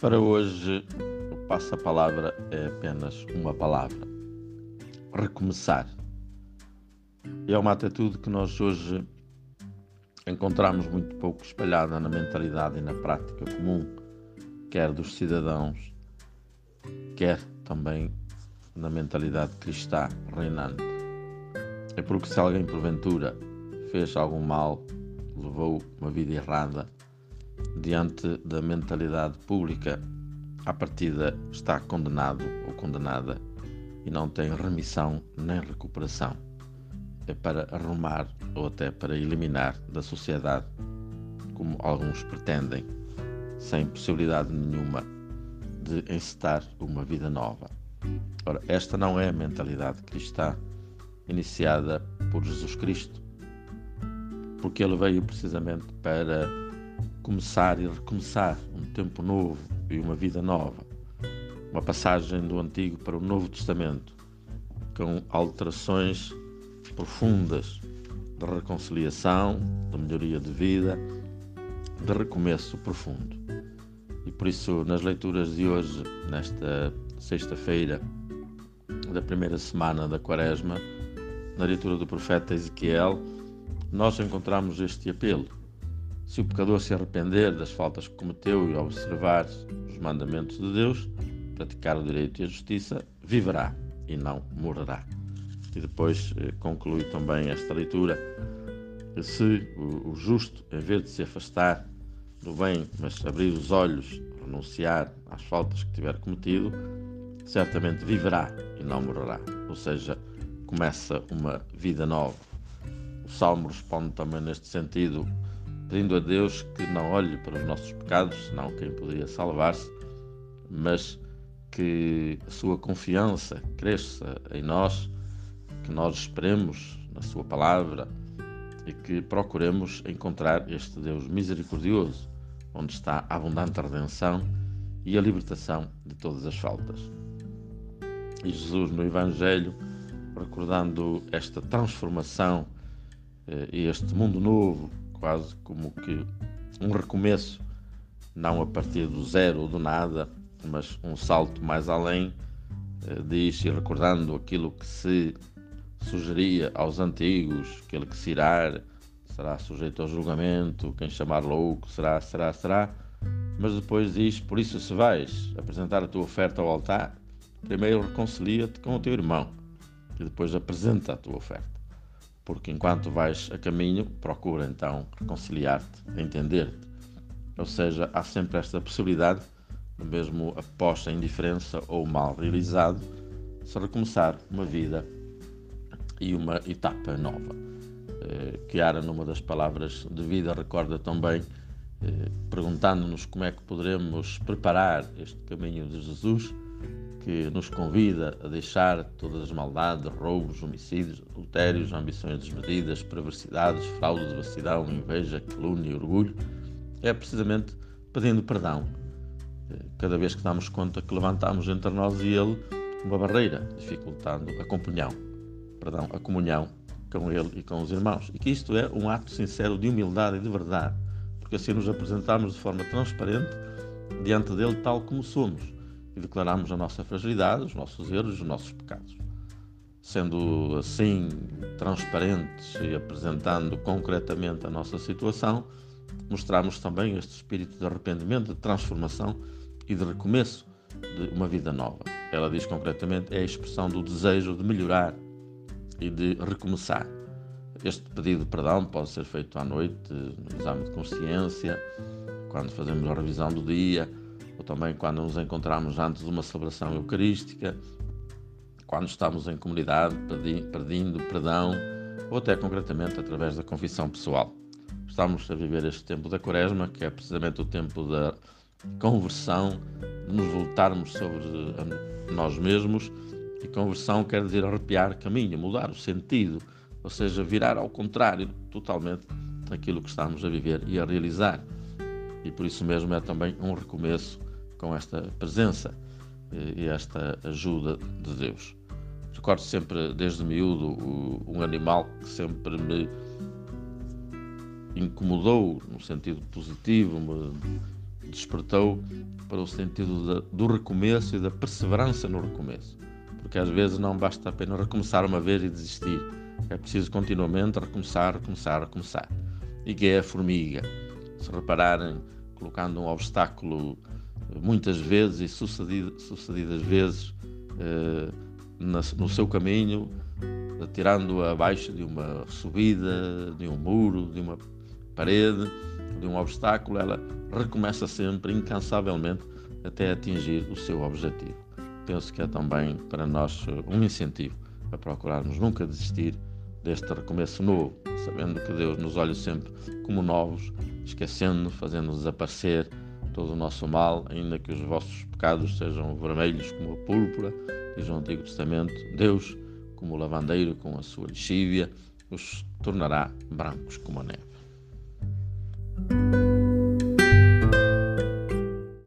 Para hoje, o passa-palavra é apenas uma palavra: recomeçar. É uma atitude que nós hoje encontramos muito pouco espalhada na mentalidade e na prática comum, quer dos cidadãos, quer também na mentalidade cristã reinante. É porque se alguém porventura fez algum mal, levou uma vida errada, diante da mentalidade pública, à partida está condenado ou condenada e não tem remissão nem recuperação. É para arrumar ou até para eliminar da sociedade, como alguns pretendem, sem possibilidade nenhuma de encetar uma vida nova. Ora, esta não é a mentalidade cristã iniciada por Jesus Cristo, porque ele veio precisamente para começar e recomeçar um tempo novo e uma vida nova. Uma passagem do Antigo para o Novo Testamento, com alterações profundas de reconciliação, de melhoria de vida, de recomeço profundo. E por isso, nas leituras de hoje, nesta sexta-feira da primeira semana da Quaresma, na leitura do profeta Ezequiel, nós encontramos este apelo se o pecador se arrepender das faltas que cometeu e observar os mandamentos de Deus, praticar o direito e a justiça, viverá e não morrerá. E depois eh, conclui também esta leitura se o justo, em vez de se afastar do bem, mas abrir os olhos, renunciar às faltas que tiver cometido, certamente viverá e não morrerá. Ou seja, começa uma vida nova. O Salmo responde também neste sentido pedindo a Deus que não olhe para os nossos pecados, senão quem poderia salvar-se, mas que a sua confiança cresça em nós, que nós esperemos na sua palavra e que procuremos encontrar este Deus misericordioso, onde está a abundante redenção e a libertação de todas as faltas. E Jesus no Evangelho, recordando esta transformação eh, e este mundo novo quase como que um recomeço, não a partir do zero ou do nada, mas um salto mais além, eh, diz e recordando aquilo que se sugeria aos antigos, aquele que se irá será sujeito ao julgamento, quem chamar louco será, será, será. Mas depois diz: Por isso, se vais apresentar a tua oferta ao altar, primeiro reconcilia-te com o teu irmão e depois apresenta a tua oferta porque enquanto vais a caminho, procura então reconciliar-te, entender-te. Ou seja, há sempre esta possibilidade, mesmo após a indiferença ou o mal realizado, se recomeçar uma vida e uma etapa nova. Eh, Chiara, numa das palavras de vida, recorda também, eh, perguntando-nos como é que poderemos preparar este caminho de Jesus que nos convida a deixar todas as maldades, roubos, homicídios, adultérios, ambições desmedidas, perversidades, fraudes, vacilão, inveja, calúnia e orgulho, é precisamente pedindo perdão. Cada vez que damos conta que levantamos entre nós e Ele uma barreira, dificultando a comunhão, perdão, a comunhão com Ele e com os irmãos. E que isto é um ato sincero de humildade e de verdade, porque assim nos apresentamos de forma transparente diante dele tal como somos e declaramos a nossa fragilidade, os nossos erros, os nossos pecados. Sendo assim transparentes e apresentando concretamente a nossa situação, mostramos também este espírito de arrependimento, de transformação e de recomeço de uma vida nova. Ela diz concretamente é a expressão do desejo de melhorar e de recomeçar. Este pedido de perdão pode ser feito à noite, no exame de consciência, quando fazemos a revisão do dia, ou também quando nos encontramos antes de uma celebração eucarística, quando estamos em comunidade pedindo perdão, ou até concretamente através da confissão pessoal. Estamos a viver este tempo da Quaresma, que é precisamente o tempo da conversão, de nos voltarmos sobre nós mesmos, e conversão quer dizer arrepiar caminho, mudar o sentido, ou seja, virar ao contrário totalmente daquilo que estamos a viver e a realizar. E por isso mesmo é também um recomeço com esta presença e esta ajuda de Deus. Recordo sempre, desde miúdo, um animal que sempre me incomodou, no sentido positivo, me despertou para o sentido do recomeço e da perseverança no recomeço. Porque às vezes não basta apenas recomeçar uma vez e desistir. É preciso continuamente recomeçar, recomeçar, recomeçar. E que é a formiga. Se repararem, colocando um obstáculo muitas vezes e sucedidas, vezes eh, no seu caminho, tirando-o abaixo de uma subida, de um muro, de uma parede, de um obstáculo, ela recomeça sempre, incansavelmente, até atingir o seu objetivo. Penso que é também para nós um incentivo a procurarmos nunca desistir deste recomeço novo, sabendo que Deus nos olha sempre como novos, esquecendo, fazendo desaparecer todo o nosso mal, ainda que os vossos pecados sejam vermelhos como a púrpura, diz o Antigo Testamento, Deus, como o lavandeiro com a sua lexívia, os tornará brancos como a neve.